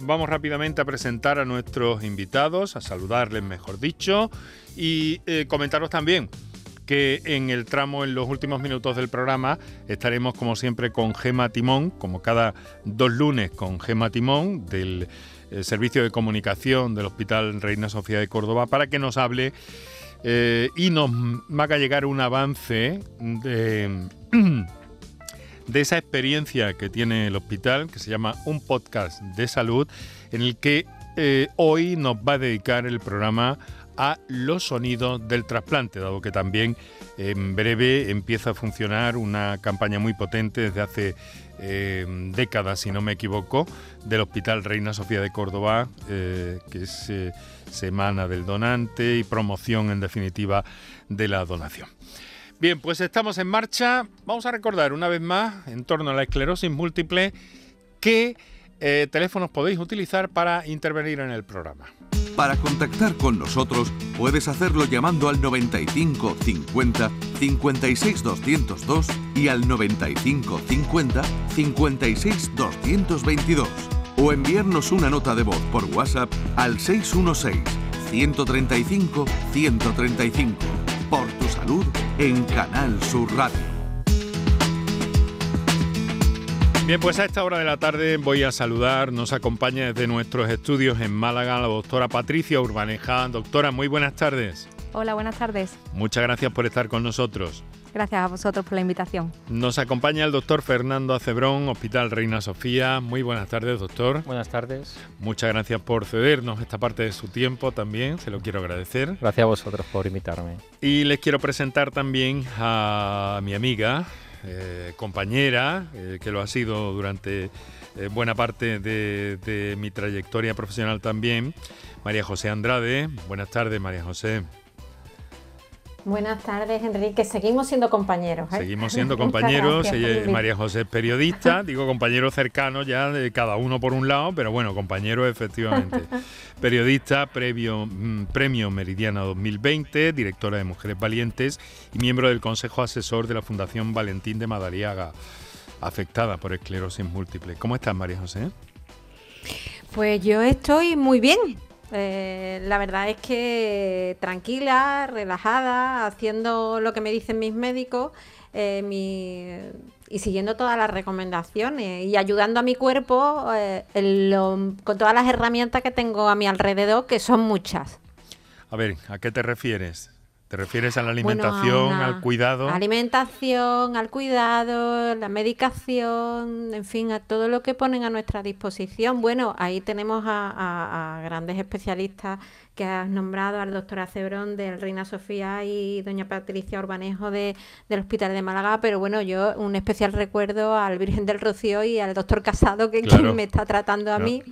vamos rápidamente a presentar a nuestros invitados, a saludarles mejor dicho, y eh, comentaros también que en el tramo, en los últimos minutos del programa, estaremos como siempre con Gema Timón, como cada dos lunes con Gema Timón del eh, Servicio de Comunicación del Hospital Reina Sofía de Córdoba, para que nos hable eh, y nos haga llegar un avance de, de esa experiencia que tiene el hospital, que se llama Un Podcast de Salud, en el que eh, hoy nos va a dedicar el programa a los sonidos del trasplante, dado que también en breve empieza a funcionar una campaña muy potente desde hace eh, décadas, si no me equivoco, del Hospital Reina Sofía de Córdoba, eh, que es Semana del Donante y promoción, en definitiva, de la donación. Bien, pues estamos en marcha. Vamos a recordar una vez más, en torno a la esclerosis múltiple, qué teléfonos podéis utilizar para intervenir en el programa. Para contactar con nosotros puedes hacerlo llamando al 95 50 56 202 y al 95 50 56 222 o enviarnos una nota de voz por WhatsApp al 616 135 135. Por tu salud en Canal Sur Radio. Bien, pues a esta hora de la tarde voy a saludar, nos acompaña desde nuestros estudios en Málaga la doctora Patricia Urbaneja. Doctora, muy buenas tardes. Hola, buenas tardes. Muchas gracias por estar con nosotros. Gracias a vosotros por la invitación. Nos acompaña el doctor Fernando Acebrón, Hospital Reina Sofía. Muy buenas tardes, doctor. Buenas tardes. Muchas gracias por cedernos esta parte de su tiempo también, se lo quiero agradecer. Gracias a vosotros por invitarme. Y les quiero presentar también a mi amiga, eh, compañera, eh, que lo ha sido durante eh, buena parte de, mi trayectoria profesional también, María José Andrade. Buenas tardes, María José. Buenas tardes, Enrique. Seguimos siendo compañeros. Seguimos siendo compañeros. María José es periodista, digo compañero cercano ya de cada uno por un lado, pero bueno, compañero efectivamente. periodista, previo, mm, premio Meridiana 2020, directora de Mujeres Valientes y miembro del Consejo Asesor de la Fundación Valentín de Madariaga, afectada por esclerosis múltiple. ¿Cómo estás, María José? Pues yo estoy muy bien. Eh, la verdad es que tranquila, relajada, haciendo lo que me dicen mis médicos eh, y siguiendo todas las recomendaciones y ayudando a mi cuerpo eh, con todas las herramientas que tengo a mi alrededor, que son muchas. A ver, ¿a qué te refieres? ¿Te refieres a la alimentación, al cuidado? Alimentación, al cuidado, la medicación, en fin, a todo lo que ponen a nuestra disposición. Bueno, ahí tenemos a grandes especialistas que has nombrado al doctor Acebrón del Reina Sofía y doña Patricia Urbanejo de, del Hospital de Málaga, pero bueno, yo un especial recuerdo al Virgen del Rocío y al doctor Casado, que quien me está tratando a mí.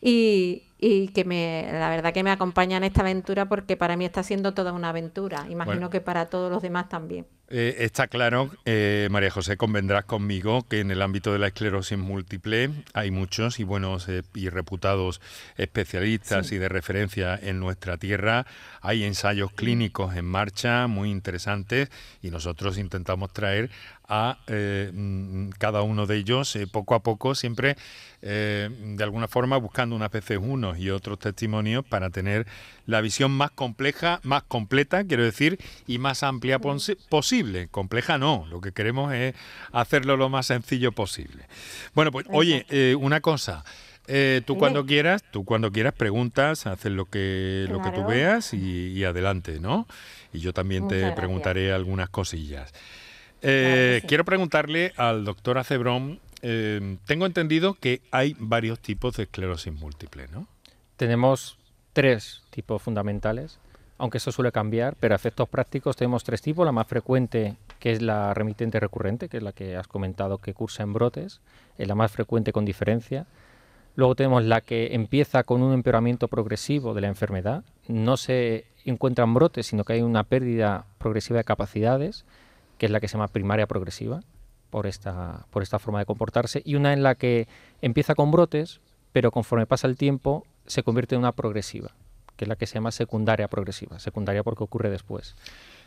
Y, y que me, la verdad que me acompaña en esta aventura porque para mí está siendo toda una aventura. Imagino que para todos los demás también. Eh, está claro, eh, María José, convendrás conmigo que en el ámbito de la esclerosis múltiple hay muchos y buenos eh, y reputados especialistas y de referencia en nuestra tierra. Hay ensayos clínicos en marcha muy interesantes y nosotros intentamos traer a mm, cada uno de ellos poco a poco, siempre de alguna forma buscando unas veces unos y otros testimonios para tener la visión más compleja, más completa, quiero decir, y más amplia posible. Compleja no, lo que queremos es hacerlo lo más sencillo posible. Bueno, pues oye, eh, una cosa. Eh, tú cuando quieras, tú cuando quieras preguntas, haces lo que lo que tú veas y, adelante, ¿no? Y yo también te preguntaré algunas cosillas. Eh, quiero preguntarle al doctor Acebrón, tengo entendido que hay varios tipos de esclerosis múltiple, ¿no? Tenemos tres tipos fundamentales, aunque eso suele cambiar, pero a efectos prácticos tenemos tres tipos. La más frecuente, que es la remitente recurrente, que es la que has comentado que cursa en brotes, es la más frecuente con diferencia. Luego tenemos la que empieza con un empeoramiento progresivo de la enfermedad. No se encuentran brotes, sino que hay una pérdida progresiva de capacidades, que es la que se llama primaria progresiva, por esta, por esta forma de comportarse. Y una en la que empieza con brotes, pero conforme pasa el tiempo se convierte en una progresiva, que es la que se llama secundaria progresiva, secundaria porque ocurre después.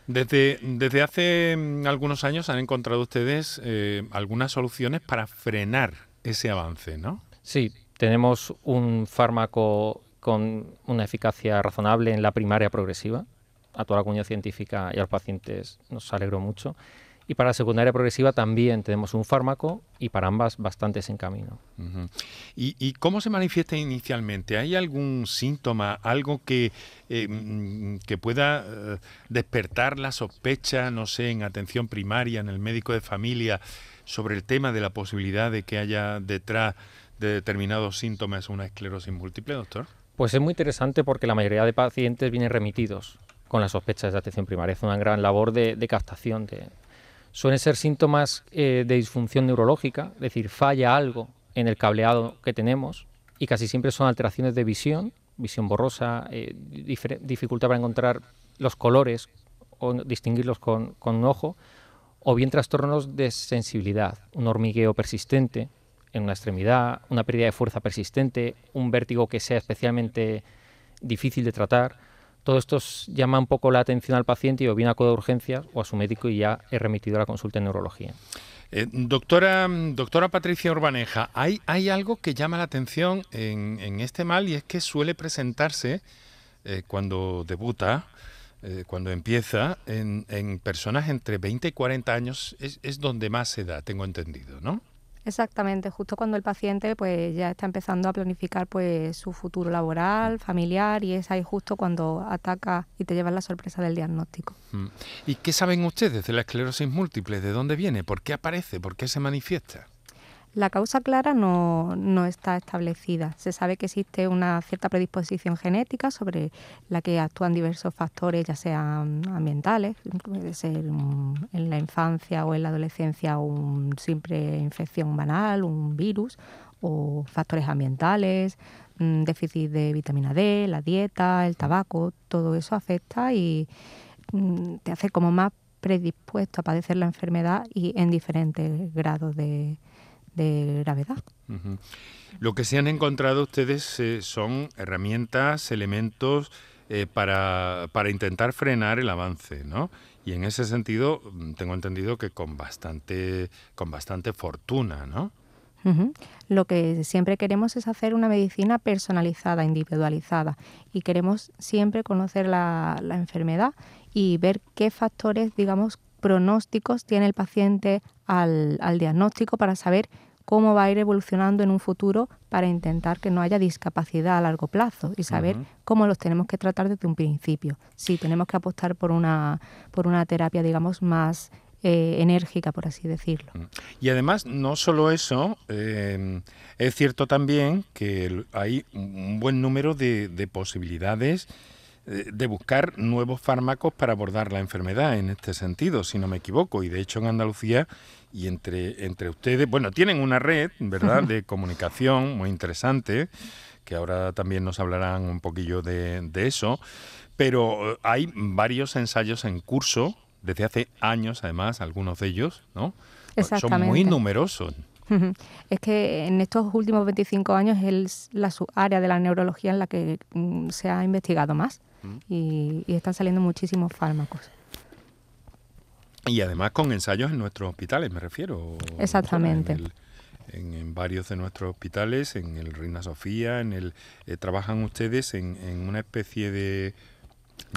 Desde, desde hace mm, algunos años han encontrado ustedes eh, algunas soluciones para frenar ese avance, ¿no? Sí, Tenemos un fármaco con una eficacia razonable en la primaria progresiva. A toda la comunidad científica y a los pacientes nos alegró mucho. Y para la secundaria progresiva también tenemos un fármaco y para ambas bastantes en camino. ¿Y, cómo se manifiesta inicialmente? ¿Hay algún síntoma, algo que, eh, mm, que pueda eh, despertar la sospecha, no sé, en atención primaria, en el médico de familia, sobre el tema de la posibilidad de que haya detrás de determinados síntomas una esclerosis múltiple, doctor? Pues es muy interesante porque la mayoría de pacientes vienen remitidos con las sospechas de atención primaria. Es una gran labor de, de captación de, suelen ser síntomas eh, de disfunción neurológica, es decir, falla algo en el cableado que tenemos y casi siempre son alteraciones de visión, visión borrosa, eh, dificultad para encontrar los colores o distinguirlos con, un ojo, o bien trastornos de sensibilidad, un hormigueo persistente en una extremidad, una pérdida de fuerza persistente, un vértigo que sea especialmente difícil de tratar todo esto llama un poco la atención al paciente y o bien acude a urgencias o a su médico y ya he remitido a la consulta en neurología. Eh, doctora, doctora Patricia Urbaneja, hay, algo que llama la atención en, este mal y es que suele presentarse eh, cuando debuta, eh, cuando empieza, en, personas entre 20 y 40 años, es donde más se da, tengo entendido, ¿no? Exactamente, justo cuando el paciente pues ya está empezando a planificar pues su futuro laboral, familiar y es ahí justo cuando ataca y te lleva la sorpresa del diagnóstico. Mm. ¿Y qué saben ustedes de la esclerosis múltiple? ¿De dónde viene? ¿Por qué aparece? ¿Por qué se manifiesta? La causa clara no, no, está establecida. Se sabe que existe una cierta predisposición genética sobre la que actúan diversos factores, ya sean ambientales, puede ser en la infancia o en la adolescencia una simple infección banal, un virus, o factores ambientales, déficit de vitamina D, la dieta, el tabaco, todo eso afecta y mm, te hace como más predispuesto a padecer la enfermedad y en diferentes grados de, de gravedad. Lo que se han encontrado ustedes eh, son herramientas, elementos eh, para, para, intentar frenar el avance, ¿no? Y en ese sentido mm, tengo entendido que con bastante, con bastante fortuna, ¿no? Lo que siempre queremos es hacer una medicina personalizada, individualizada, y queremos siempre conocer la, la enfermedad y ver qué factores, digamos, pronósticos tiene el paciente al, al diagnóstico para saber cómo va a ir evolucionando en un futuro para intentar que no haya discapacidad a largo plazo y saber cómo los tenemos que tratar desde un principio. Si tenemos que apostar por una, por una terapia, digamos, más eh, enérgica, por así decirlo. Y además, no solo eso, eh, es cierto también que hay un buen número de, de posibilidades eh, de buscar nuevos fármacos para abordar la enfermedad en este sentido, si no me equivoco. Y de hecho en Andalucía y entre, entre ustedes, bueno, tienen una red, ¿verdad?, de comunicación muy interesante, que ahora también nos hablarán un poquillo de, eso, pero eh, hay varios ensayos en curso desde hace años, además, algunos de ellos, ¿no? Son muy numerosos. Es que en estos últimos 25 años es la área de la neurología en la que mm, se ha investigado más y, están saliendo muchísimos fármacos. Y además con ensayos en nuestros hospitales, me refiero. Exactamente. En, varios de nuestros hospitales, en el Reina Sofía, en el eh, trabajan ustedes en, una especie de,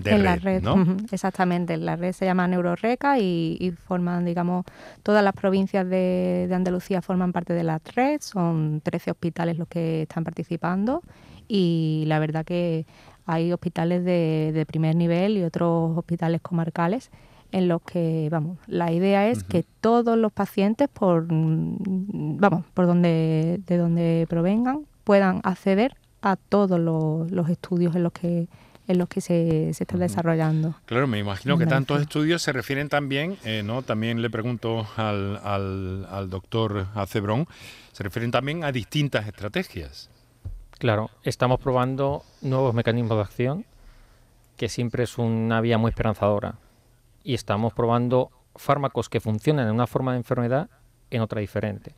de en la red, exactamente. La red se llama Neuroreca y, forman, digamos, todas las provincias de, de, Andalucía forman parte de la red. Son 13 hospitales los que están participando y la verdad que hay hospitales de, primer nivel y otros hospitales comarcales en los que, vamos, la idea es que todos los pacientes, por, vamos, por donde, de donde provengan, puedan acceder a todos los, estudios en los que en los que se, se están desarrollando. Claro, me imagino que tantos estudios se refieren también, eh, ¿no? También le pregunto al, al, al doctor Acebrón, se refieren también a distintas estrategias. Claro, estamos probando nuevos mecanismos de acción, que siempre es una vía muy esperanzadora. Y estamos probando fármacos que funcionan en una forma de enfermedad en otra diferente.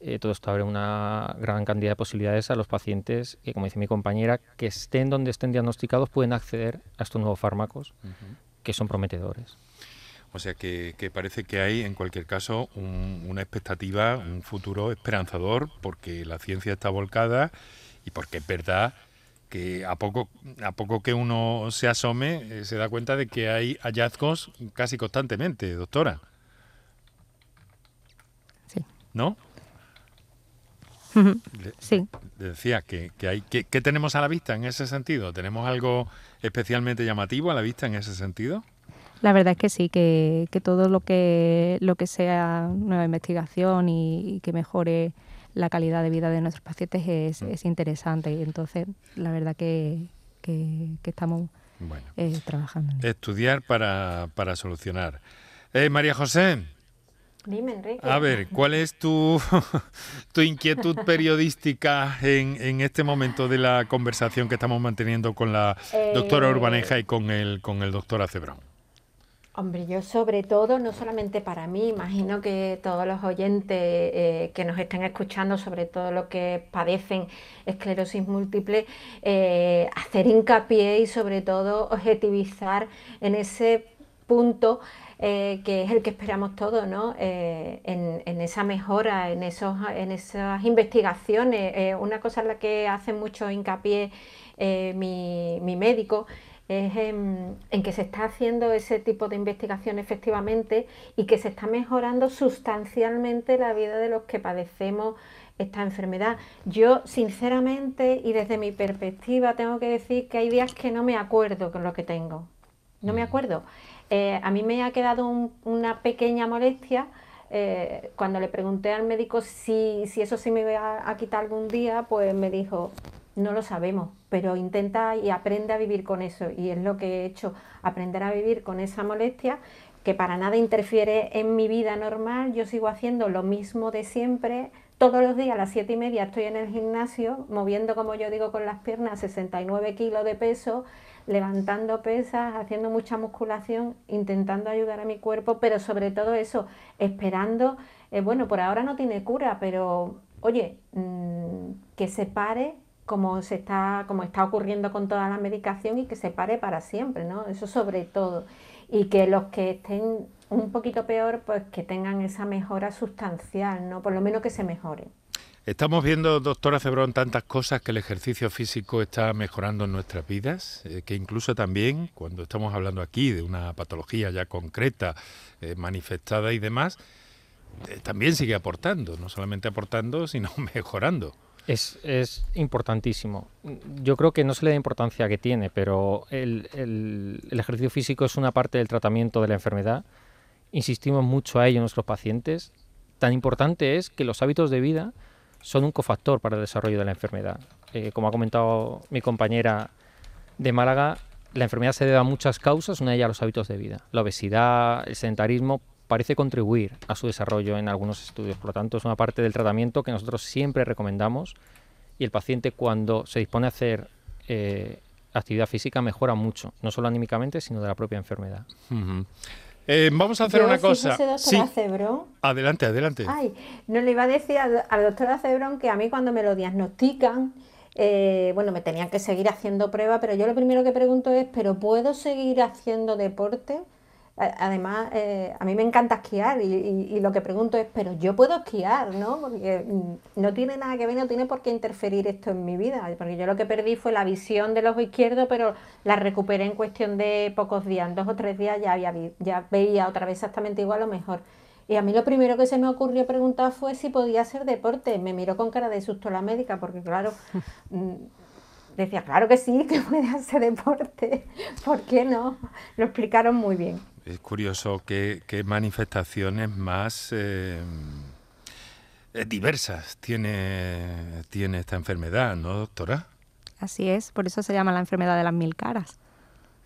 Eh, todo esto abre una gran cantidad de posibilidades a los pacientes que, como dice mi compañera, que estén donde estén diagnosticados pueden acceder a estos nuevos fármacos que son prometedores. O sea que, parece que hay, en cualquier caso, una expectativa, un futuro esperanzador, porque la ciencia está volcada y porque es verdad que a poco, a poco que uno se asome, eh, se da cuenta de que hay hallazgos casi constantemente, doctora. Sí. ¿No? sí. decía que, hay que, ¿qué tenemos a la vista en ese sentido. ¿Tenemos algo especialmente llamativo a la vista en ese sentido? La verdad es que sí, que, todo lo que, lo que sea nueva investigación y, que mejore la calidad de vida de nuestros pacientes es, mm. interesante. Y entonces, la verdad que, estamos eh, trabajando. Estudiar para, para solucionar. Eh, María José. Dime, Enrique. A ver, ¿cuál es tu, tu inquietud periodística en, en, este momento de la conversación que estamos manteniendo con la doctora eh, Urbaneja y con el, con el doctor Acebrón? Hombre, yo sobre todo, no solamente para mí, imagino que todos los oyentes eh, que nos estén escuchando, sobre todo los que padecen esclerosis múltiple, eh, hacer hincapié y sobre todo objetivizar en ese punto eh, que es el que esperamos todos, ¿no? En, esa mejora, en, esos, en esas investigaciones. una cosa en la que hace mucho hincapié mi, mi médico es en, que se está haciendo ese tipo de investigación efectivamente y que se está mejorando sustancialmente la vida de los que padecemos esta enfermedad. Yo, sinceramente, y desde mi perspectiva, tengo que decir que hay días que no me acuerdo con lo que tengo. No me mm. acuerdo. Eh, a mí me ha quedado una pequeña molestia. Eh, cuando le pregunté al médico si, si eso sí me iba a quitar algún día, pues me dijo, no lo sabemos, pero intenta y aprende a vivir con eso. Y es lo que he hecho, aprender a vivir con esa molestia que para nada interfiere en mi vida normal. Yo sigo haciendo lo mismo de siempre. Todos los días a las siete y media estoy en el gimnasio, moviendo, como yo digo, con las piernas 69 kilos de peso, levantando pesas, haciendo mucha musculación, intentando ayudar a mi cuerpo, pero sobre todo eso, esperando, eh, bueno, por ahora no tiene cura, pero oye, mm, que se pare como se está, como está ocurriendo con toda la medicación y que se pare para siempre, ¿no? Eso sobre todo. Y que los que estén un poquito peor, pues que tengan esa mejora sustancial, ¿no? Por lo menos que se mejore. Estamos viendo, doctora Cebrón, tantas cosas que el ejercicio físico está mejorando en nuestras vidas, eh, que incluso también cuando estamos hablando aquí de una patología ya concreta, eh, manifestada y demás, eh, también sigue aportando, no solamente aportando, sino mejorando. Es, importantísimo. Yo creo que no se le da importancia que tiene, pero el, ejercicio físico es una parte del tratamiento de la enfermedad. Insistimos mucho a ello en nuestros pacientes. Tan importante es que los hábitos de vida son un cofactor para el desarrollo de la enfermedad. Eh, como ha comentado mi compañera de Málaga, la enfermedad se debe a muchas causas, una de ellas los hábitos de vida. La obesidad, el sedentarismo parece contribuir a su desarrollo en algunos estudios. Por lo tanto, es una parte del tratamiento que nosotros siempre recomendamos y el paciente cuando se dispone a hacer eh, actividad física mejora mucho, no solo anímicamente, sino de la propia enfermedad. Eh, vamos a hacer una cosa. Sí. Adelante, adelante. Ay, no le iba a decir al, doctor Acebrón que a mí cuando me lo diagnostican, eh, bueno, me tenían que seguir haciendo pruebas, pero yo lo primero que pregunto es, ¿pero puedo seguir haciendo deporte? Además, eh, a mí me encanta esquiar y, lo que pregunto es, pero yo puedo esquiar, ¿no? Porque mm, no tiene nada que ver, no tiene por qué interferir esto en mi vida, porque yo lo que perdí fue la visión del ojo izquierdo, pero la recuperé en cuestión de pocos días, en dos o tres días ya, había, ya veía otra vez exactamente igual o mejor. Y a mí lo primero que se me ocurrió preguntar fue si podía hacer deporte. Me miró con cara de susto la médica, porque claro, decía, claro que sí, que puede hacer deporte. ¿Por qué no? Lo explicaron muy bien. Es curioso qué, manifestaciones más eh, eh, diversas tiene, tiene esta enfermedad, ¿no, doctora? Así es, por eso se llama la enfermedad de las mil caras.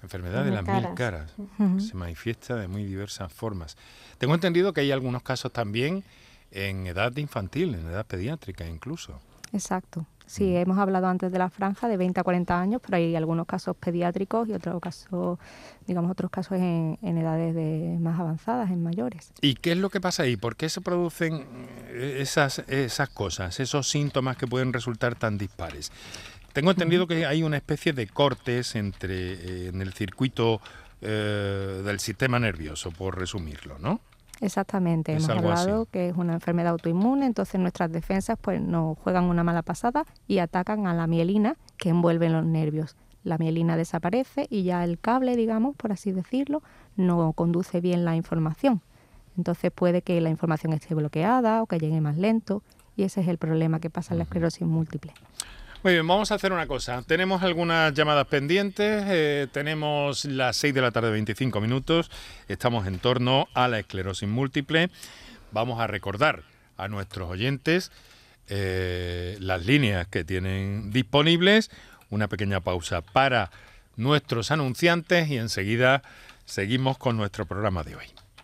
Enfermedad de las mil caras. Se manifiesta de muy diversas formas. Tengo entendido que hay algunos casos también en edad infantil, en edad pediátrica incluso. Exacto. Sí, mm. hemos hablado antes de la franja de 20 a 40 años, pero hay algunos casos pediátricos y otros casos, digamos, otros casos en, edades de más avanzadas, en mayores. ¿Y qué es lo que pasa ahí? ¿Por qué se producen eh, esas, esas cosas, esos síntomas que pueden resultar tan dispares? Tengo entendido que hay una especie de cortes entre eh, en el circuito eh, del sistema nervioso, por resumirlo, ¿no? Exactamente, hemos hablado que es una enfermedad autoinmune, entonces nuestras defensas pues nos juegan una mala pasada y atacan a la mielina que envuelve los nervios. La mielina desaparece y ya el cable, digamos, por así decirlo, no conduce bien la información. Entonces puede que la información esté bloqueada o que llegue más lento y ese es el problema que pasa en la esclerosis múltiple. Muy bien, vamos a hacer una cosa. Tenemos algunas llamadas pendientes, eh, tenemos las 6 de la tarde 25 minutos, estamos en torno a la esclerosis múltiple. Vamos a recordar a nuestros oyentes eh, las líneas que tienen disponibles, una pequeña pausa para nuestros anunciantes y enseguida seguimos con nuestro programa de hoy.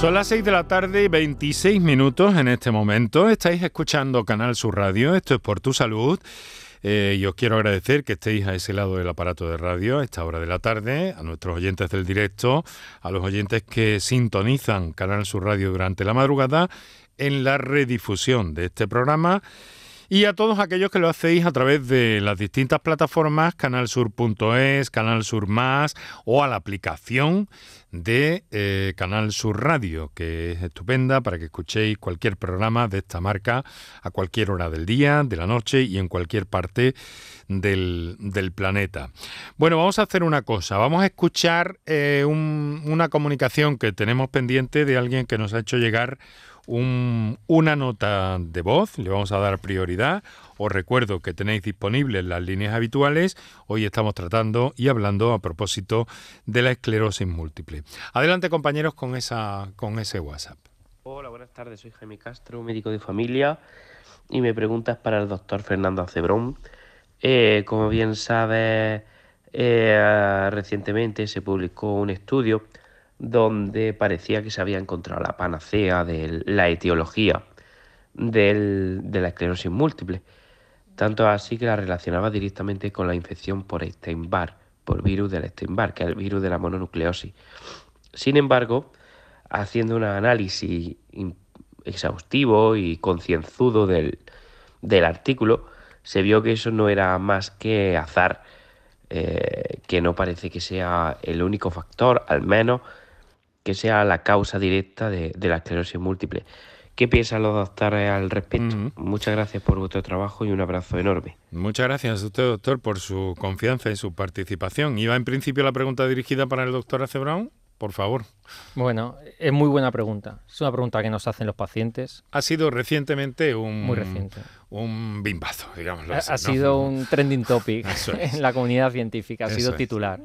Son las 6 de la tarde y 26 minutos en este momento. Estáis escuchando Canal Sur Radio. Esto es por tu salud. Eh, y os quiero agradecer que estéis a ese lado del aparato de radio a esta hora de la tarde, a nuestros oyentes del directo, a los oyentes que sintonizan Canal Sur Radio durante la madrugada en la redifusión de este programa y a todos aquellos que lo hacéis a través de las distintas plataformas, canalsur.es, Canal Sur Más o a la aplicación de eh, Canal Sur Radio, que es estupenda para que escuchéis cualquier programa de esta marca a cualquier hora del día, de la noche y en cualquier parte del, planeta. Bueno, vamos a hacer una cosa, vamos a escuchar eh, una comunicación que tenemos pendiente de alguien que nos ha hecho llegar una nota de voz, le vamos a dar prioridad. Os recuerdo que tenéis disponibles las líneas habituales. Hoy estamos tratando y hablando a propósito de la esclerosis múltiple. Adelante compañeros con, esa, con ese WhatsApp. Hola, buenas tardes. Soy Jaime Castro, médico de familia. Y mi pregunta es para el doctor Fernando Acebrón. Eh, como bien sabe, eh, recientemente se publicó un estudio donde parecía que se había encontrado la panacea de la etiología de la esclerosis múltiple. Tanto así que la relacionaba directamente con la infección por Epstein-Barr, por virus del Epstein-Barr, que es el virus de la mononucleosis. Sin embargo, haciendo un análisis exhaustivo y concienzudo del, artículo, se vio que eso no era más que azar, eh, que no parece que sea el único factor, al menos que sea la causa directa de, la esclerosis múltiple. ¿Qué piensan los doctores al respecto? Muchas gracias por vuestro trabajo y un abrazo enorme. Muchas gracias a usted, doctor, por su confianza y su participación. ¿Iba en principio la pregunta dirigida para el doctor Acebrón? Por favor. Bueno, es muy buena pregunta. Es una pregunta que nos hacen los pacientes. Ha sido recientemente un, muy reciente. un bimbazo, digamos. Ha, sido un trending topic en la comunidad científica, ha sido titular.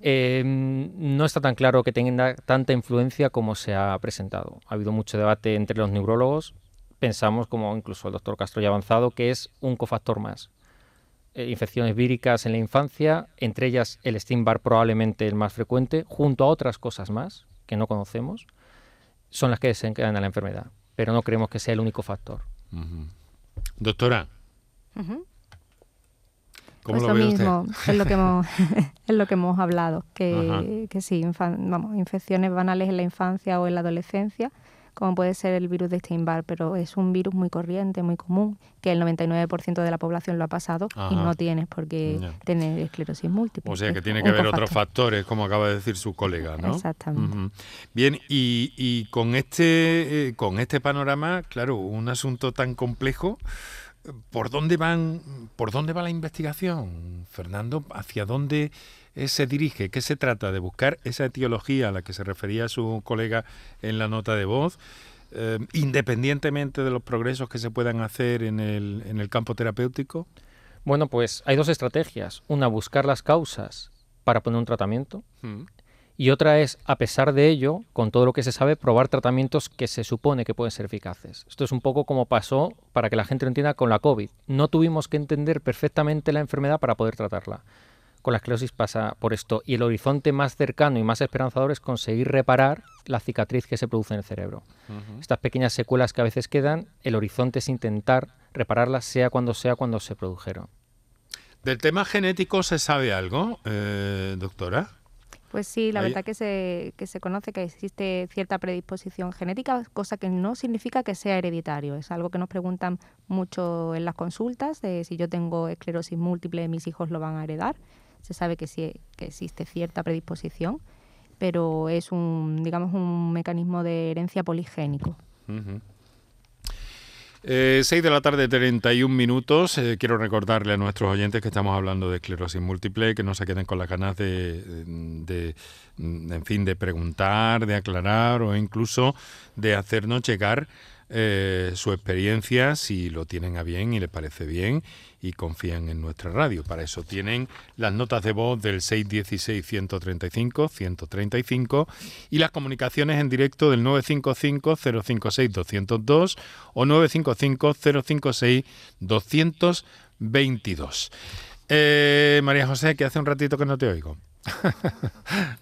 Em, no está tan claro que tenga tanta influencia como se ha presentado. Ha habido mucho debate entre los neurólogos. Pensamos, como incluso el doctor Castro ya ha avanzado, que es un cofactor más. Eh, infecciones víricas en la infancia, entre ellas el Steinbar probablemente el más frecuente, junto a otras cosas más que no conocemos, son las que desencadenan la enfermedad. Pero no creemos que sea el único factor. Doctora, ¿Cómo pues lo, mismo, usted? es lo que hemos, es lo que hemos hablado, que, que sí, infan- vamos, infecciones banales en la infancia o en la adolescencia, como puede ser el virus de Steinbar, pero es un virus muy corriente, muy común, que el 99% de la población lo ha pasado y no tienes por qué Ya. tener esclerosis múltiple. O sea que tiene que haber otros factores, como acaba de decir su colega, ¿no? Exactamente. Bien, y, y con este eh, con este panorama, claro, un asunto tan complejo, ¿por dónde van por dónde va la investigación, Fernando? ¿Hacia dónde eh, se dirige? ¿Qué se trata de buscar esa etiología a la que se refería su colega en la nota de voz? eh, independientemente de los progresos que se puedan hacer en el, en el campo terapéutico? Bueno, pues hay dos estrategias. Una, buscar las causas para poner un tratamiento. Mm. Y otra es, a pesar de ello, con todo lo que se sabe, probar tratamientos que se supone que pueden ser eficaces. Esto es un poco como pasó, para que la gente lo entienda, con la COVID. No tuvimos que entender perfectamente la enfermedad para poder tratarla. Con la esclerosis pasa por esto. Y el horizonte más cercano y más esperanzador es conseguir reparar la cicatriz que se produce en el cerebro. Estas pequeñas secuelas que a veces quedan, el horizonte es intentar repararlas sea cuando sea cuando se produjeron. ¿Del tema genético se sabe algo, eh, doctora? Pues sí, la Ahí- verdad que se, que se conoce que existe cierta predisposición genética, cosa que no significa que sea hereditario. Es algo que nos preguntan mucho en las consultas, de si yo tengo esclerosis múltiple, mis hijos lo van a heredar. Se sabe que sí que existe cierta predisposición, pero es un, digamos, un mecanismo de herencia poligénico. Eh, 6 de la tarde, 31 minutos. Eh, quiero recordarle a nuestros oyentes que estamos hablando de esclerosis múltiple, que no se queden con las ganas de, de, mm, en fin, de preguntar, de aclarar o incluso de hacernos llegar eh, su experiencia si lo tienen a bien y les parece bien y confían en nuestra radio. Para eso tienen las notas de voz del 616-135-135 y las comunicaciones en directo del 955-056-202 o 955-056-222. Eh, María José, que hace un ratito que no te oigo.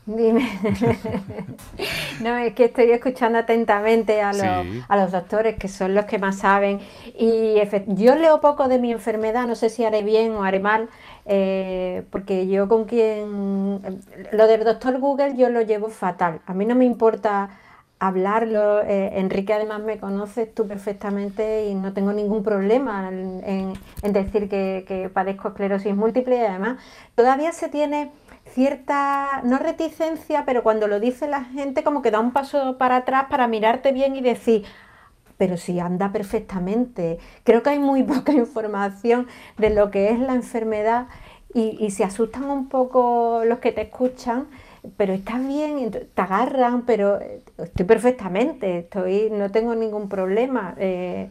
Dime. no, es que estoy escuchando atentamente a los, Sí. a los doctores, que son los que más saben. Y yo leo poco de mi enfermedad, no sé si haré bien o haré mal, eh, porque yo con quien... Lo del doctor Google yo lo llevo fatal. A mí no me importa hablarlo. eh, Enrique además me conoces tú perfectamente y no tengo ningún problema en, decir que, que padezco esclerosis múltiple y además todavía se tiene cierta, no reticencia, pero cuando lo dice la gente como que da un paso para atrás para mirarte bien y decir, pero si anda perfectamente. Creo que hay muy poca información de lo que es la enfermedad y, y se asustan un poco los que te escuchan, pero estás bien, te agarran, pero eh, estoy perfectamente, estoy, no tengo ningún problema. eh,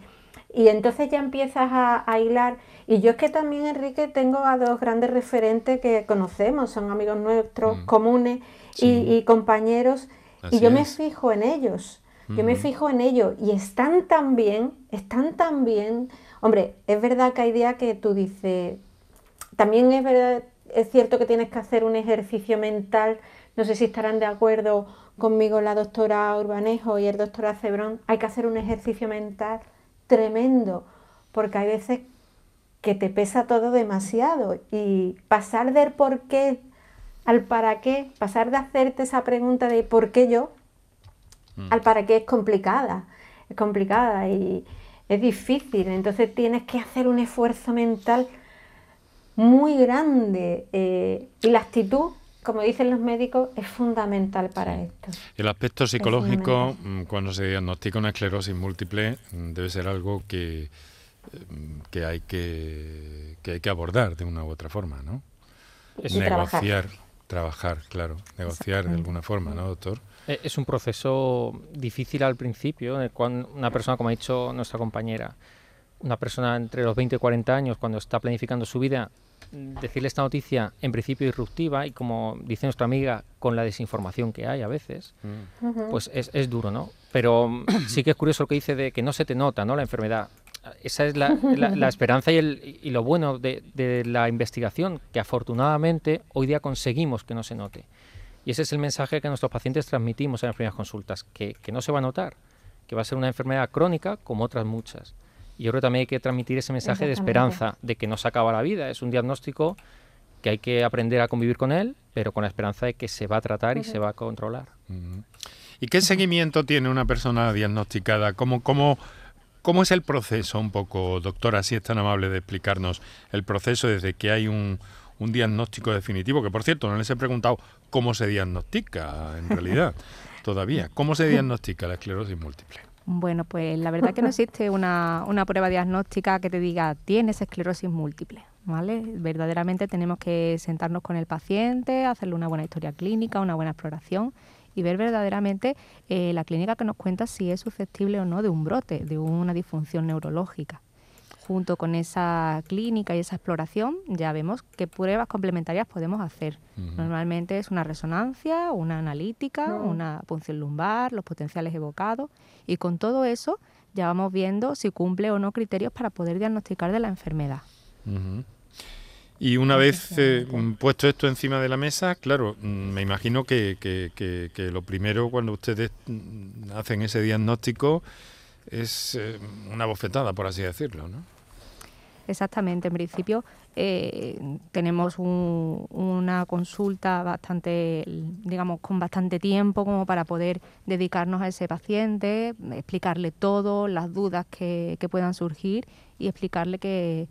y entonces ya empiezas a, a hilar. Y yo es que también, Enrique, tengo a dos grandes referentes que conocemos, son amigos nuestros Mm. comunes y- Sí. y, compañeros. Así y yo me fijo en ellos. Yo me fijo en ellos y están tan bien, están tan bien. Hombre, es verdad que hay días que tú dices, también es verdad, es cierto que tienes que hacer un ejercicio mental. No sé si estarán de acuerdo conmigo la doctora Urbanejo y el doctor Acebrón. Hay que hacer un ejercicio mental tremendo, porque hay veces que te pesa todo demasiado y pasar del por qué al para qué, pasar de hacerte esa pregunta de por qué yo al para qué es complicada, es complicada y es difícil, entonces tienes que hacer un esfuerzo mental muy grande eh, y la actitud, como dicen los médicos, es fundamental para esto. El aspecto psicológico, fundamental. mm, cuando se diagnostica una esclerosis múltiple, mm, debe ser algo que, mm, que, hay que, que hay que abordar de una u otra forma, ¿no? Y trabajar. negociar, trabajar, claro, negociar de alguna forma, ¿no, doctor? Eh, Es un proceso difícil al principio, eh, cuando una persona, como ha dicho nuestra compañera, una persona entre los 20 y 40 años, cuando está planificando su vida, decirle esta noticia en principio disruptiva y como dice nuestra amiga, con la desinformación que hay a veces, Ujú. pues es, es duro, ¿no? Pero mm, sí que es curioso lo que dice de que no se te nota, ¿no? La enfermedad. Esa es la, la- la esperanza y, el, y lo bueno de, de la investigación, que afortunadamente hoy día conseguimos que no se note. Y ese es el mensaje que a nuestros pacientes transmitimos en las primeras consultas, que, que no se va a notar, que va a ser una enfermedad crónica como otras muchas. Y yo creo que también hay que transmitir ese mensaje de esperanza, de que no se acaba la vida, es un diagnóstico que hay que aprender a convivir con él, pero con la esperanza de que se va a tratar y se va a controlar. ¿Y qué seguimiento tiene una persona diagnosticada? ¿Cómo, cómo, cómo es el proceso un poco, doctora, si es tan amable de explicarnos el proceso desde que hay un, un diagnóstico definitivo? Que por cierto, no les he preguntado cómo se diagnostica en realidad todavía. ¿Cómo se diagnostica la esclerosis múltiple? Bueno, pues la verdad que no existe una, una prueba diagnóstica que te diga tienes esclerosis múltiple. ¿vale? Verdaderamente tenemos que sentarnos con el paciente, hacerle una buena historia clínica, una buena exploración y ver verdaderamente eh, la clínica que nos cuenta si es susceptible o no de un brote, de una disfunción neurológica. Junto con esa clínica y esa exploración ya vemos qué pruebas complementarias podemos hacer. Normalmente es una resonancia, una analítica, una punción lumbar, los potenciales evocados y con todo eso ya vamos viendo si cumple o no criterios para poder diagnosticar de la enfermedad. Y una vez eh, puesto esto encima de la mesa, claro, mm, me imagino que, lo primero cuando ustedes mm, hacen ese diagnóstico es eh, una bofetada, por así decirlo, ¿no? Exactamente, en principio tenemos una consulta bastante, digamos, con bastante tiempo como para poder dedicarnos a ese paciente, explicarle todo, las dudas que puedan surgir y explicarle que,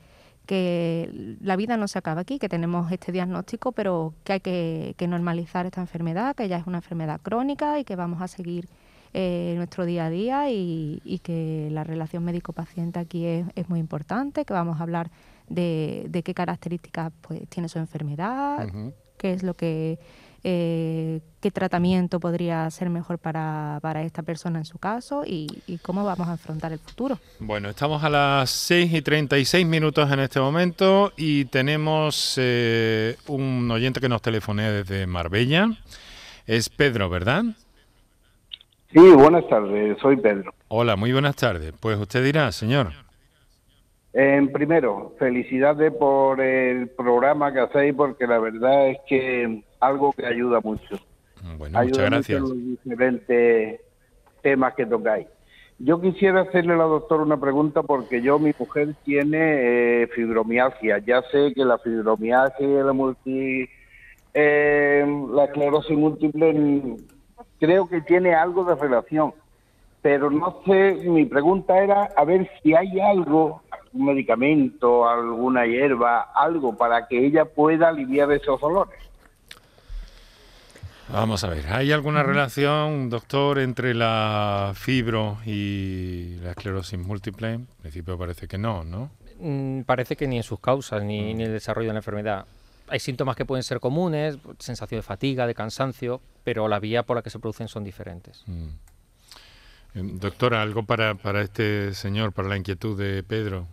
que la vida no se acaba aquí, que tenemos este diagnóstico, pero que hay que, normalizar esta enfermedad, que ya es una enfermedad crónica y que vamos a seguir eh, nuestro día a día y, que la relación médico-paciente aquí es, muy importante, que vamos a hablar de, qué características pues, tiene su enfermedad, qué es lo que eh, qué tratamiento podría ser mejor para, esta persona en su caso y, cómo vamos a afrontar el futuro. Bueno, estamos a las 6 y 36 minutos en este momento y tenemos eh, un oyente que nos telefonea desde Marbella. Es Pedro, ¿verdad? Sí, buenas tardes, soy Pedro. Hola, muy buenas tardes. Pues usted dirá, señor. En primero, felicidades por el programa que hacéis, porque la verdad es que algo que ayuda mucho. Bueno, muchas gracias. los diferentes temas que tocáis. Yo quisiera hacerle a la doctora una pregunta porque yo, mi mujer tiene eh, fibromialgia. Ya sé que la fibromialgia y la multi, eh, la esclerosis múltiple creo que tiene algo de relación. Pero no sé, mi pregunta era a ver si hay algo, algún medicamento, alguna hierba, algo para que ella pueda aliviar esos dolores. Vamos a ver, ¿hay alguna relación, doctor, entre la fibro y la esclerosis múltiple? En principio parece que no, ¿no? Mm, parece que ni en sus causas, ni, mm. en el desarrollo de la enfermedad. Hay síntomas que pueden ser comunes, sensación de fatiga, de cansancio, pero la vía por la que se producen son diferentes. Mm. Doctora, ¿algo para, para este señor, para la inquietud de Pedro?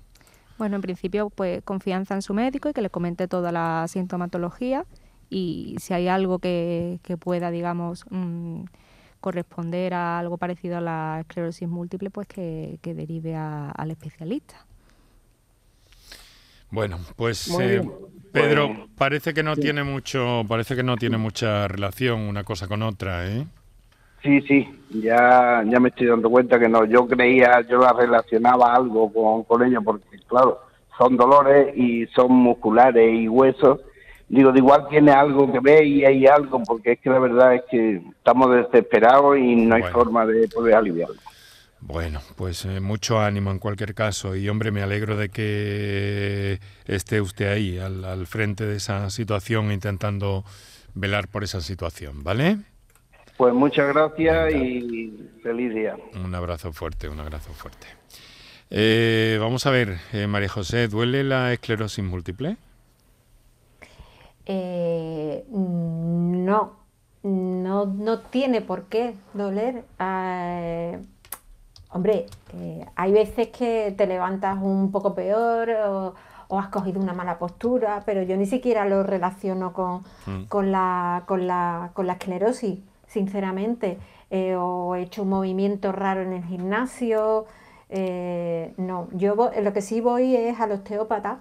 Bueno, en principio, pues confianza en su médico y que le comente toda la sintomatología y si hay algo que, pueda, digamos, mm, corresponder a algo parecido a la esclerosis múltiple, pues que, derive al especialista. Bueno, pues eh, Pedro, parece que no tiene mucho, parece que no tiene mucha relación una cosa con otra, ¿eh? Sí, sí, ya, ya me estoy dando cuenta que no. Yo creía, yo la relacionaba algo con, con ella porque, claro, son dolores y son musculares y huesos digo, de igual tiene algo que ver y hay algo, porque es que la verdad es que estamos desesperados y no hay forma de poder aliviarlo. Bueno, pues eh, mucho ánimo en cualquier caso y hombre, me alegro de que esté usted ahí, al, al frente de esa situación, intentando velar por esa situación, ¿vale? Pues muchas gracias y feliz día. Un abrazo fuerte, un abrazo fuerte. Eh, vamos a ver, eh, María José, ¿duele la esclerosis múltiple? Eh, no, no, no tiene por qué doler. Ah, hombre, eh, hay veces que te levantas un poco peor o, has cogido una mala postura, pero yo ni siquiera lo relaciono con, mm. con, la, con, la, con la esclerosis, sinceramente. Eh, o he hecho un movimiento raro en el gimnasio. no, yo lo que sí voy es al osteópata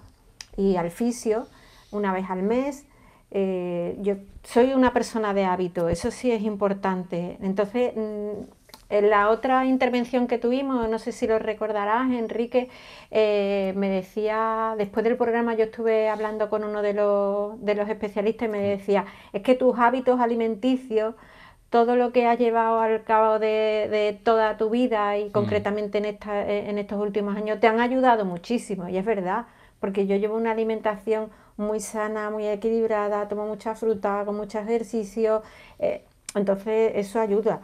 y al fisio una vez al mes eh, yo soy una persona de hábito, eso sí es importante. Entonces, mm, en la otra intervención que tuvimos, no sé si lo recordarás, Enrique, eh, me decía, después del programa yo estuve hablando con uno de los, de los especialistas y me decía, es que tus hábitos alimenticios, todo lo que has llevado al cabo de, toda tu vida y mm. concretamente en, esta, en estos últimos años, te han ayudado muchísimo, y es verdad, porque yo llevo una alimentación muy sana, muy equilibrada, tomo mucha fruta, con mucho ejercicio, eh, entonces eso ayuda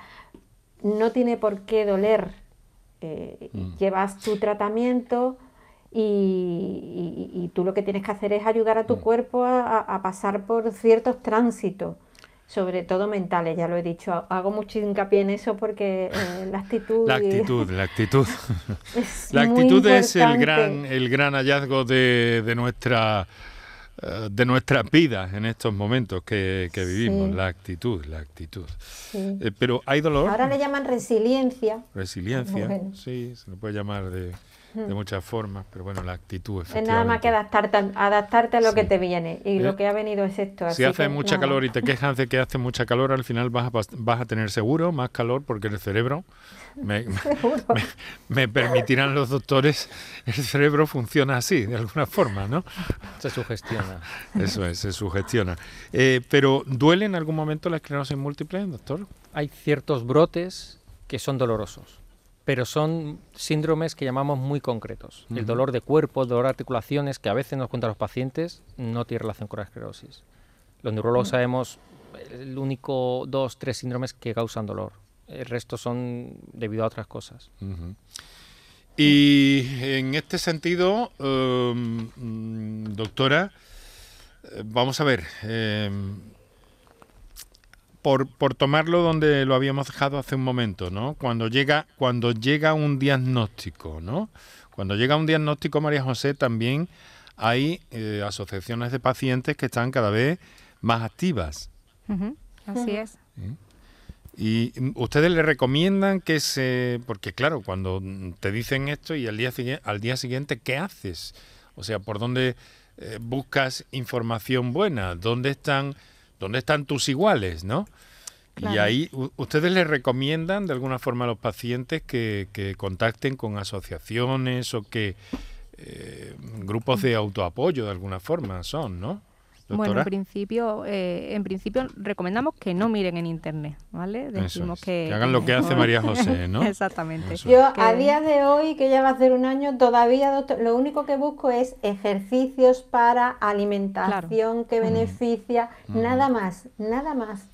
no tiene por qué doler. Eh, mm. Llevas tu tratamiento y, tú lo que tienes que hacer es ayudar a tu mm. cuerpo a, pasar por ciertos tránsitos, sobre todo mentales, ya lo he dicho. Hago mucho hincapié en eso porque eh, la actitud... La actitud, la actitud. la actitud es el gran, el gran hallazgo de, de nuestra eh, de nuestras vidas en estos momentos que, vivimos, la actitud, la actitud. Eh, pero hay dolor. Ahora le llaman resiliencia. Resiliencia, sí, se le puede llamar de, de, muchas formas, pero bueno, la actitud Es nada más que adaptarte, adaptarte a lo que te viene y lo que ha venido es esto. si hace mucha calor y te quejas de que hace mucha calor, al final vas a, vas a tener seguro más calor porque el cerebro me, permitirán los doctores, el cerebro funciona así, de alguna forma, ¿no? Se sugestiona. Eso es, se sugestiona. Eh, pero, ¿duele en algún momento la esclerosis múltiple, doctor? Hay ciertos brotes que son dolorosos, pero son síndromes que llamamos muy concretos. El dolor de cuerpo, el dolor de articulaciones, que a veces nos cuentan los pacientes, no tiene relación con la esclerosis. Los neurólogos sabemos el único dos, tres síndromes que causan dolor el resto son debido a otras cosas. Y en este sentido, em, doctora, eh, vamos a ver, em, por, por, tomarlo donde lo habíamos dejado hace un momento, ¿no? Cuando llega, cuando llega un diagnóstico, ¿no? Cuando llega un diagnóstico, María José, también hay eh, asociaciones de pacientes que están cada vez más activas. Así es. Y ustedes le recomiendan que se... Porque claro, cuando te dicen esto y al día, al día siguiente, ¿qué haces? O sea, ¿por dónde eh, buscas información buena? ¿Dónde están, dónde están tus iguales? ¿no? Y ahí ustedes le recomiendan de alguna forma a los pacientes que, que contacten con asociaciones o que eh, grupos de autoapoyo de alguna forma son, ¿no? Bueno, en principio, eh, en principio recomendamos que no miren en internet, ¿vale? Decimos que, hagan lo que hace María José, ¿no? Exactamente. Yo a día de hoy, que ya va a ser un año, todavía lo único que busco es ejercicios para alimentación que beneficia, nada más, nada más.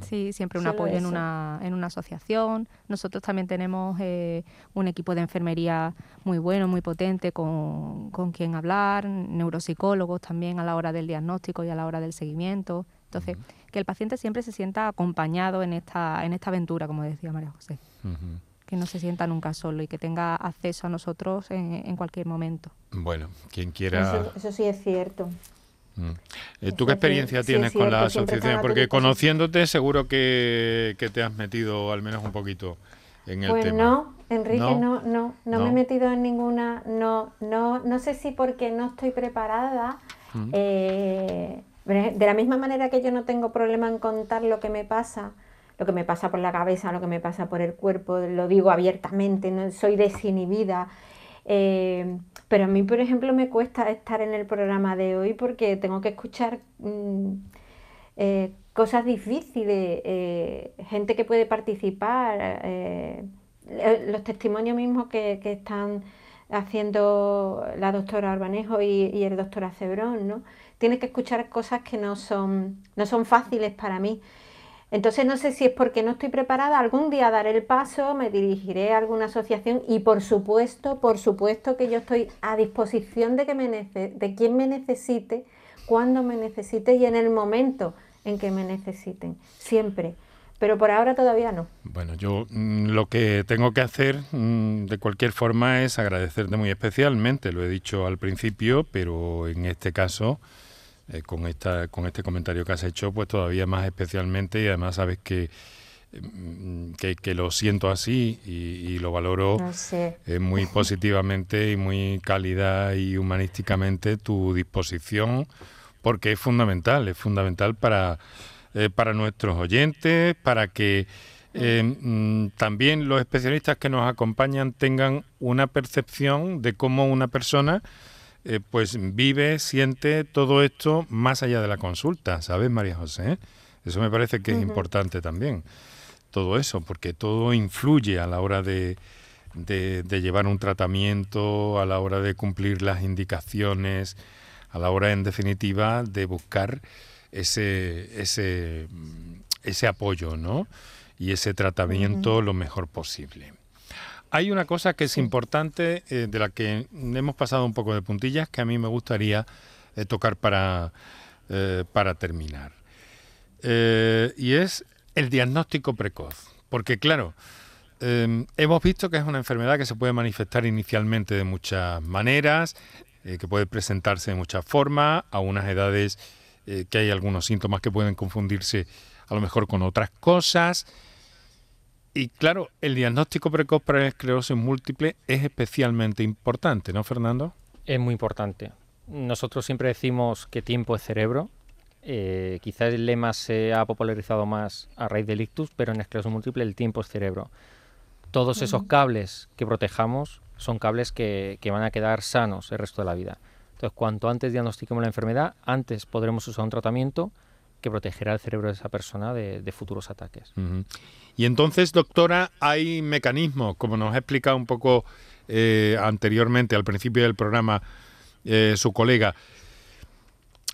Sí, siempre un apoyo en una, en una asociación. Nosotros también tenemos eh, un equipo de enfermería muy bueno, muy potente, con, con quien hablar, neuropsicólogos también a la hora del diagnóstico y a la hora del seguimiento. Entonces, que el paciente siempre se sienta acompañado en esta, en esta aventura, como decía María José. Que no se sienta nunca solo y que tenga acceso a nosotros en, en cualquier momento. Bueno, quien quiera... eso sí es cierto. Mm. Eh, ¿Tú qué experiencia tienes con la asociación? Porque conociéndote seguro que, te has metido al menos un poquito en el pues tema. no, Enrique, no, no, no, me he metido en ninguna, no, no, no sé si porque no estoy preparada. Mm. Eh, de la misma manera que yo no tengo problema en contar lo que me pasa, lo que me pasa por la cabeza, lo que me pasa por el cuerpo, lo digo abiertamente, no soy desinhibida. Eh, pero a mí, por ejemplo, me cuesta estar en el programa de hoy porque tengo que escuchar mm, eh, cosas difíciles, eh, gente que puede participar, eh, los testimonios mismos que, están haciendo la doctora Arbanejo y, el doctor Acebrón, ¿no? Tienes que escuchar cosas que no son, no son fáciles para mí. Entonces no sé si es porque no estoy preparada, algún día daré el paso, me dirigiré a alguna asociación y por supuesto, por supuesto que yo estoy a disposición de, que me de quien me necesite, cuando me necesite y en el momento en que me necesiten, siempre. Pero por ahora todavía no. Bueno, yo mm, lo que tengo que hacer mm, de cualquier forma es agradecerte muy especialmente, lo he dicho al principio, pero en este caso eh, con, esta, con este comentario que has hecho, pues todavía más especialmente y además sabes que, mm, que, lo siento así y, lo valoro eh, muy positivamente y muy cálida y humanísticamente tu disposición, porque es fundamental, es fundamental para, eh, para nuestros oyentes, para que eh, mm, también los especialistas que nos acompañan tengan una percepción de cómo una persona eh, pues vive, siente todo esto más allá de la consulta, ¿sabes, María José? Eso me parece que es importante también, todo eso, porque todo influye a la hora de, de, llevar un tratamiento, a la hora de cumplir las indicaciones, a la hora, en definitiva, de buscar ese, ese, ese apoyo, ¿no? Y ese tratamiento lo mejor posible. Hay una cosa que es importante, eh, de la que hemos pasado un poco de puntillas, que a mí me gustaría eh, tocar para, eh, para terminar. y es el diagnóstico precoz. Porque claro, hemos visto que es una enfermedad que se puede manifestar inicialmente de muchas maneras, que puede presentarse de muchas formas, a unas edades que hay algunos síntomas que pueden confundirse a lo mejor con otras cosas. Y claro, el diagnóstico precoz para la esclerosis múltiple es especialmente importante, ¿no, Fernando? Es muy importante. Nosotros siempre decimos que tiempo es cerebro. Eh, quizás el lema se ha popularizado más a raíz del ictus, pero en esclerosis múltiple el tiempo es cerebro. Todos esos cables que protejamos son cables que, van a quedar sanos el resto de la vida. Entonces, cuanto antes diagnostiquemos la enfermedad, antes podremos usar un tratamiento que protegerá el cerebro de esa persona de, futuros ataques. Y entonces, doctora, hay mecanismos, como nos ha explicado un poco eh, anteriormente, al principio del programa, eh, su colega,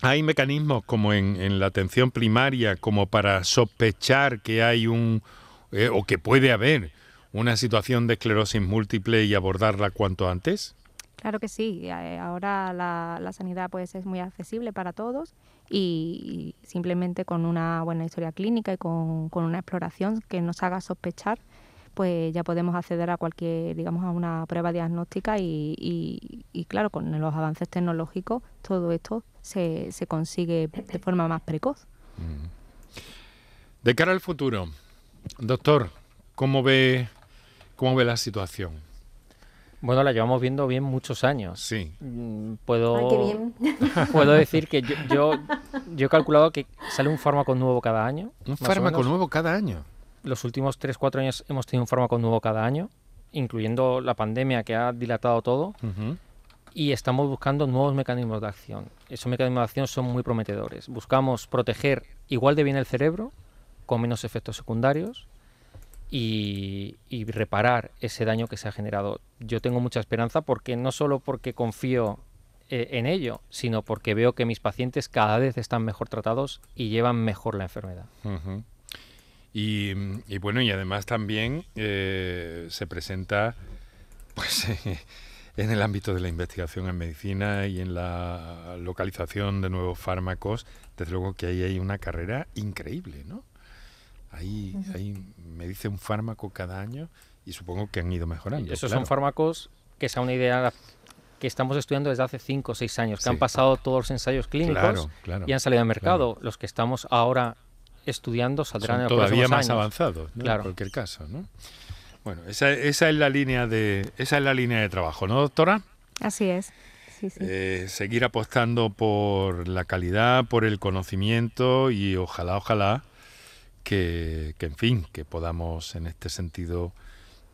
hay mecanismos como en, la atención primaria, como para sospechar que hay un, eh, o que puede haber una situación de esclerosis múltiple y abordarla cuanto antes. Claro que sí. Ahora la, la sanidad pues, es muy accesible para todos y simplemente con una buena historia clínica y con, una exploración que nos haga sospechar, pues ya podemos acceder a cualquier, digamos, a una prueba diagnóstica y, y, claro, con los avances tecnológicos todo esto se, se consigue de forma más precoz. Mm. De cara al futuro, doctor, ¿cómo ve, cómo ve la situación? Bueno, la llevamos viendo bien muchos años. Sí. Mm, puedo, puedo decir que yo, yo, he calculado que sale un fármaco nuevo cada año. ¿Un fármaco nuevo cada año? Los últimos 3-4 años hemos tenido un fármaco nuevo cada año, incluyendo la pandemia que ha dilatado todo. Y estamos buscando nuevos mecanismos de acción. Esos mecanismos de acción son muy prometedores. Buscamos proteger igual de bien el cerebro, con menos efectos secundarios, y, reparar ese daño que se ha generado. Yo tengo mucha esperanza porque no solo porque confío eh, en ello, sino porque veo que mis pacientes cada vez están mejor tratados y llevan mejor la enfermedad. y, bueno, y además también eh, se presenta pues en el ámbito de la investigación en medicina y en la localización de nuevos fármacos, desde luego que ahí hay una carrera increíble, ¿no? Ahí, ahí me dice un fármaco cada año y supongo que han ido mejorando. esos son fármacos que es una idea que estamos estudiando desde hace 5 o 6 años, que han pasado todos los ensayos clínicos y han salido al mercado. Los que estamos ahora estudiando saldrán en todavía más avanzados, en cualquier caso. ¿no? Bueno, esa, esa, es la línea de esa es la línea de trabajo, ¿no, doctora? Así es. Eh, seguir apostando por la calidad, por el conocimiento y ojalá, ojalá que, en fin, que podamos en este sentido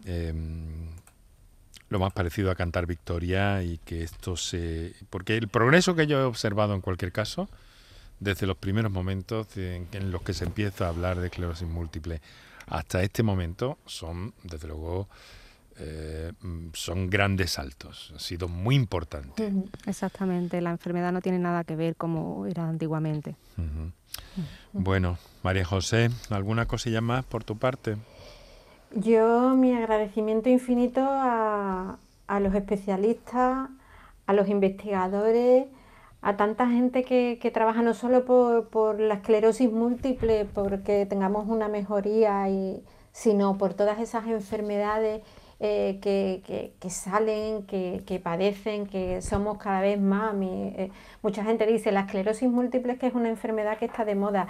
em, lo más parecido a cantar victoria y que esto se... Porque el progreso que yo he observado en cualquier caso, desde los primeros momentos en, los que se empieza a hablar de esclerosis múltiple hasta este momento, son, desde luego, eh, son grandes saltos. Ha sido muy importante. Exactamente, la enfermedad no tiene nada que ver como era antiguamente. Bueno, María José, ¿alguna cosilla más por tu parte? Yo mi agradecimiento infinito a, los especialistas, a los investigadores, a tanta gente que, trabaja no solo por, la esclerosis múltiple, porque tengamos una mejoría, y, sino por todas esas enfermedades eh, que, salen, que, padecen, que somos cada vez más. Eh, mucha gente dice la esclerosis múltiple que es una enfermedad que está de moda.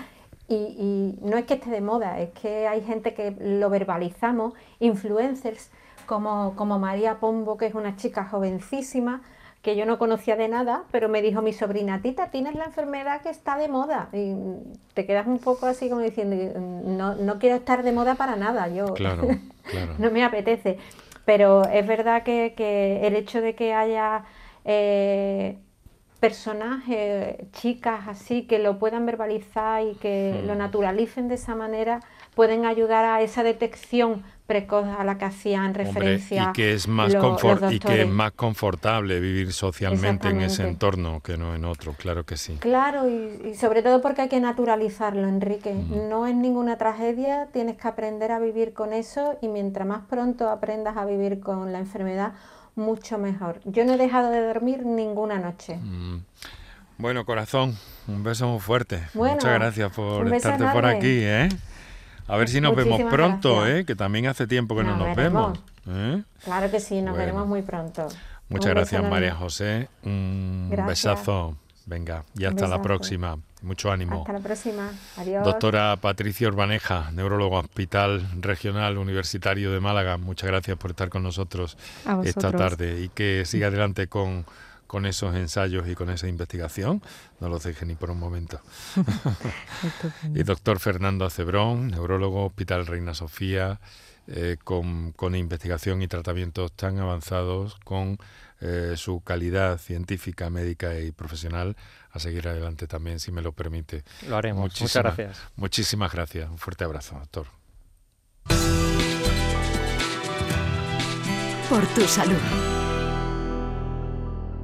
Y, no es que esté de moda, es que hay gente que lo verbalizamos, influencers como, como María Pombo, que es una chica jovencísima, que yo no conocía de nada, pero me dijo mi sobrina, Tita, tienes la enfermedad que está de moda. Y te quedas un poco así como diciendo, no, no quiero estar de moda para nada, yo Claro, claro. no me apetece. Pero es verdad que, que el hecho de que haya eh, personajes, chicas así, que lo puedan verbalizar y que Hmm. lo naturalicen de esa manera, pueden ayudar a esa detección precoz a la que hacían Hombre, referencia. y que es más lo- los confort- y que es doctores. más confortable vivir socialmente en ese entorno que no en otro, claro que sí. Claro, y, y sobre todo porque hay que naturalizarlo, Enrique. Mm. No es ninguna tragedia, tienes que aprender a vivir con eso y mientras más pronto aprendas a vivir con la enfermedad, mucho mejor. Yo no he dejado de dormir ninguna noche. Mm. Bueno, corazón, un beso muy fuerte. Bueno, Muchas gracias por estarte por aquí, ¿eh? A ver si nos vemos pronto. ¿eh? Que también hace tiempo que no Nos veremos. vemos. ¿eh? Claro que sí, nos Bueno. veremos muy pronto. Muchas Un gracias. María José. Un Gracias. besazo. Venga, y hasta la próxima. Mucho ánimo. Hasta la próxima. Adiós. Doctora Patricia Urbaneja, neurólogo Hospital Regional Universitario de Málaga, muchas gracias por estar con nosotros esta tarde y que siga adelante con, con esos ensayos y con esa investigación. No los deje ni por un momento. Y doctor Fernando Acebrón, neurólogo Hospital Reina Sofía, eh, con, con investigación y tratamientos tan avanzados, con eh, su calidad científica, médica y profesional, a seguir adelante también, si me lo permite. Lo haremos. Muchas gracias. Muchísimas gracias. Un fuerte abrazo, doctor. Por tu salud.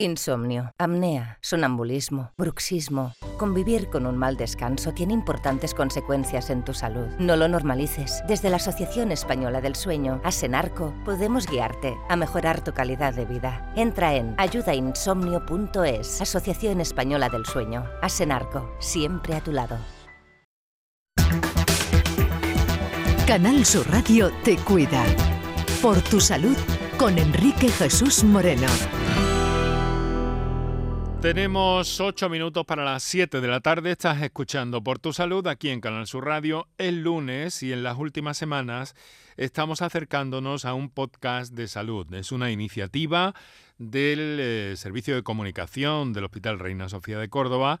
Insomnio, apnea, sonambulismo, bruxismo. Convivir con un mal descanso tiene importantes consecuencias en tu salud. No lo normalices. Desde la Asociación Española del Sueño, Asenarco, podemos guiarte a mejorar tu calidad de vida. Entra en ayudainsomnio.es. Asociación Española del Sueño. Asenarco, siempre a tu lado. Canal Sur Radio te cuida. Por tu salud con Enrique Jesús Moreno. Tenemos ocho minutos para las 7 de la tarde. Estás escuchando Por tu Salud aquí en Canal Sur Radio. El lunes y en las últimas semanas estamos acercándonos a un podcast de salud. Es una iniciativa del eh, Servicio de Comunicación del Hospital Reina Sofía de Córdoba,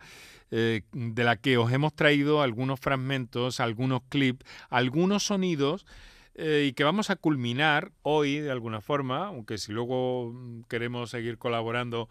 eh, de la que os hemos traído algunos fragmentos, algunos clips, algunos sonidos eh, y que vamos a culminar hoy de alguna forma, aunque si luego mm, queremos seguir colaborando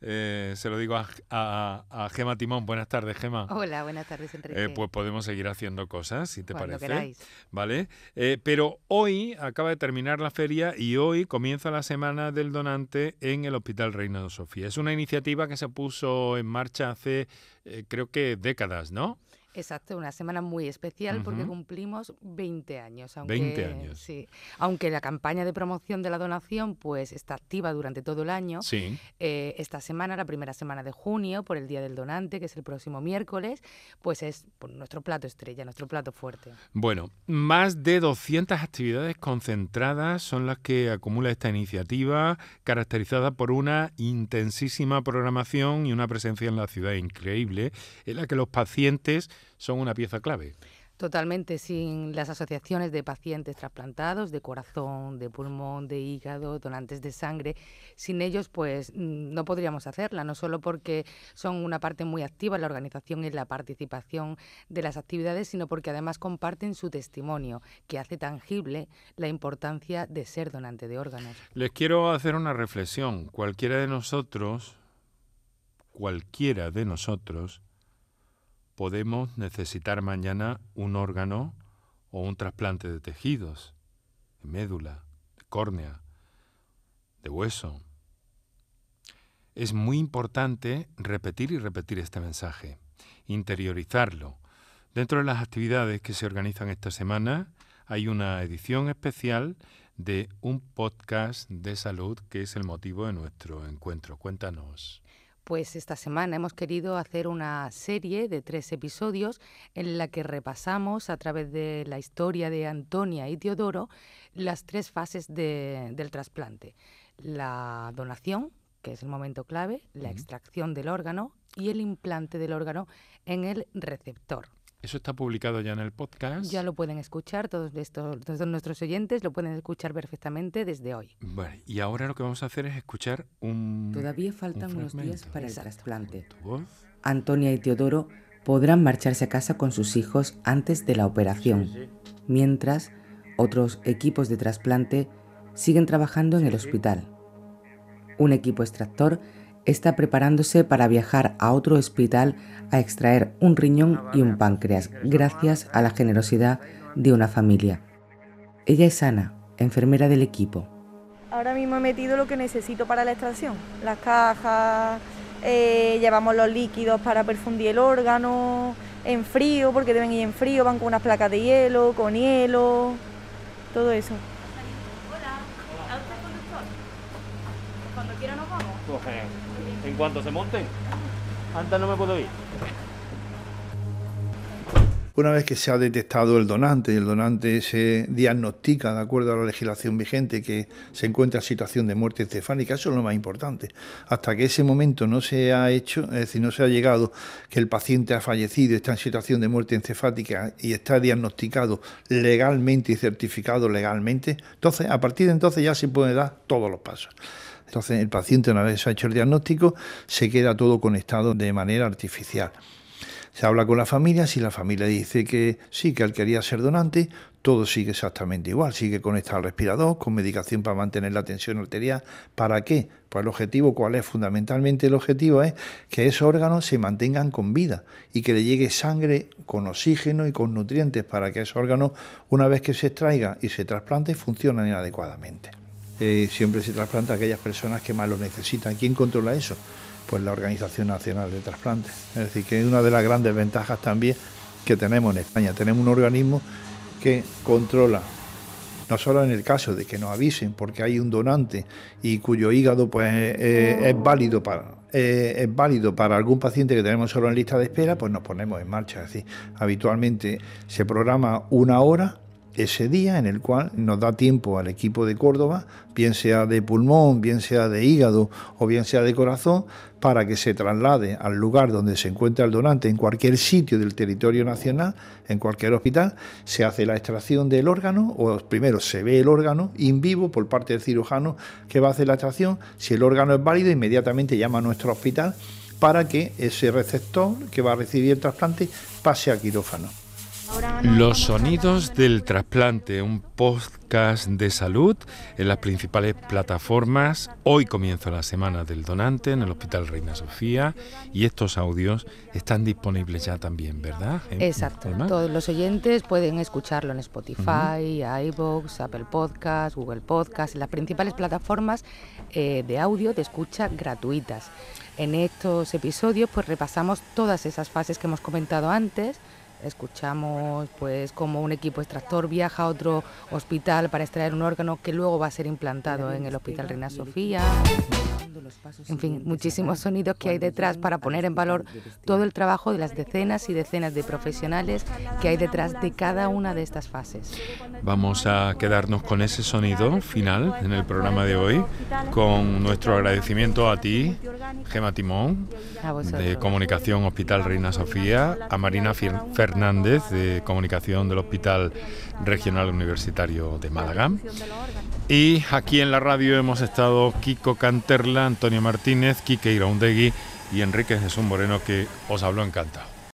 eh, se lo digo a, a, a, Gema Timón. Buenas tardes, Gema. Hola, buenas tardes, Enrique. Eh, pues podemos seguir haciendo cosas, si te Cuando parece. Queráis. Vale. Eh, pero hoy acaba de terminar la feria y hoy comienza la semana del donante en el Hospital Reina de Sofía. Es una iniciativa que se puso en marcha hace, eh, creo que décadas, ¿no? Exacto, una semana muy especial uh -huh. porque cumplimos 20 años. Aunque, 20 años. Sí, aunque la campaña de promoción de la donación pues está activa durante todo el año. Sí. Eh, esta semana, la primera semana de junio, por el Día del Donante, que es el próximo miércoles, pues es pues, nuestro plato estrella, nuestro plato fuerte. Bueno, más de 200 actividades concentradas son las que acumula esta iniciativa, caracterizada por una intensísima programación y una presencia en la ciudad increíble, en la que los pacientes son una pieza clave. Totalmente, sin las asociaciones de pacientes trasplantados, de corazón, de pulmón, de hígado, donantes de sangre, sin ellos pues mm, no podríamos hacerla, no solo porque son una parte muy activa en la organización y en la participación de las actividades, sino porque además comparten su testimonio, que hace tangible la importancia de ser donante de órganos. Les quiero hacer una reflexión. Cualquiera de nosotros, cualquiera de nosotros, podemos necesitar mañana un órgano o un trasplante de tejidos, de médula, de córnea, de hueso. Es muy importante repetir y repetir este mensaje, interiorizarlo. Dentro de las actividades que se organizan esta semana hay una edición especial de un podcast de salud que es el motivo de nuestro encuentro. Cuéntanos. Pues esta semana hemos querido hacer una serie de tres episodios en la que repasamos a través de la historia de Antonia y Teodoro las tres fases del trasplante. La donación, que es el momento clave, la extracción del órgano y el implante del órgano en el receptor. Eso está publicado ya en el podcast. Ya lo pueden escuchar, todos, estos, todos nuestros oyentes lo pueden escuchar perfectamente desde hoy. Bueno, y ahora lo que vamos a hacer es escuchar un. Todavía faltan unos días para el trasplante. Antonia y Teodoro podrán marcharse a casa con sus hijos antes de la operación, mientras otros equipos de trasplante siguen trabajando en el hospital. Un equipo extractor está preparándose para viajar a otro hospital a extraer un riñón y un páncreas, gracias a la generosidad de una familia. Ella es Ana, enfermera del equipo. Ahora mismo he metido lo que necesito para la extracción, las cajas, eh, llevamos los líquidos para perfundir el órgano, en frío, porque deben ir en frío, van con unas placas de hielo, con hielo, todo eso. Hola, ¿a usted conductor? Cuando quiera nos vamos. en cuanto se monten, antes no me puedo ir. Una vez que se ha detectado el donante y el donante se diagnostica de acuerdo a la legislación vigente que se encuentra en situación de muerte encefálica, eso es lo más importante. Hasta que ese momento no se ha hecho, es decir, no se ha llegado que el paciente ha fallecido, está en situación de muerte encefálica y está diagnosticado legalmente y certificado legalmente, entonces a partir de entonces ya se puede dar todos los pasos. Entonces el paciente una vez ha hecho el diagnóstico se queda todo conectado de manera artificial. Se habla con la familia, si la familia dice que sí, que él quería ser donante, todo sigue exactamente igual, sigue conectado al respirador, con medicación para mantener la tensión arterial. ¿Para qué? Pues el objetivo, ¿cuál es? Fundamentalmente el objetivo es que esos órganos se mantengan con vida y que le llegue sangre con oxígeno y con nutrientes para que esos órganos, una vez que se extraiga y se trasplante, funcionen adecuadamente. Eh, siempre se trasplanta a aquellas personas que más lo necesitan. ¿Quién controla eso? pues la Organización Nacional de Trasplantes. Es decir, que es una de las grandes ventajas también que tenemos en España. Tenemos un organismo que controla, no solo en el caso de que nos avisen porque hay un donante y cuyo hígado pues es válido para es válido para algún paciente que tenemos solo en lista de espera, pues nos ponemos en marcha. Es decir, habitualmente se programa una hora ese día en el cual nos da tiempo al equipo de Córdoba, bien sea de pulmón, bien sea de hígado o bien sea de corazón, para que se traslade al lugar donde se encuentra el donante, en cualquier sitio del territorio nacional, en cualquier hospital, se hace la extracción del órgano, o primero se ve el órgano in vivo por parte del cirujano que va a hacer la extracción, si el órgano es válido, inmediatamente llama a nuestro hospital para que ese receptor que va a recibir el trasplante pase a quirófano. Los sonidos del trasplante, un podcast de salud en las principales plataformas. Hoy comienza la semana del donante en el Hospital Reina Sofía y estos audios están disponibles ya también, ¿verdad? Exacto. Todos los oyentes pueden escucharlo en Spotify, iVoox, Apple Podcast, Google Podcast, en las principales plataformas eh, de audio de escucha gratuitas. En estos episodios pues repasamos todas esas fases que hemos comentado antes escuchamos pues como un equipo extractor viaja a otro hospital para extraer un órgano que luego va a ser implantado en el Hospital Reina Sofía. En fin, muchísimos sonidos que hay detrás para poner en valor todo el trabajo de las decenas y decenas de profesionales que hay detrás de cada una de estas fases. Vamos a quedarnos con ese sonido final en el programa de hoy, con nuestro agradecimiento a ti, Gema Timón, de Comunicación Hospital Reina Sofía, a Marina Fernández, de Comunicación del Hospital Regional Universitario de Málaga. Y aquí en la radio hemos estado Kiko Canterla, Antonio Martínez, Quique Iraundegui y Enrique Jesús Moreno, que os habló encantado.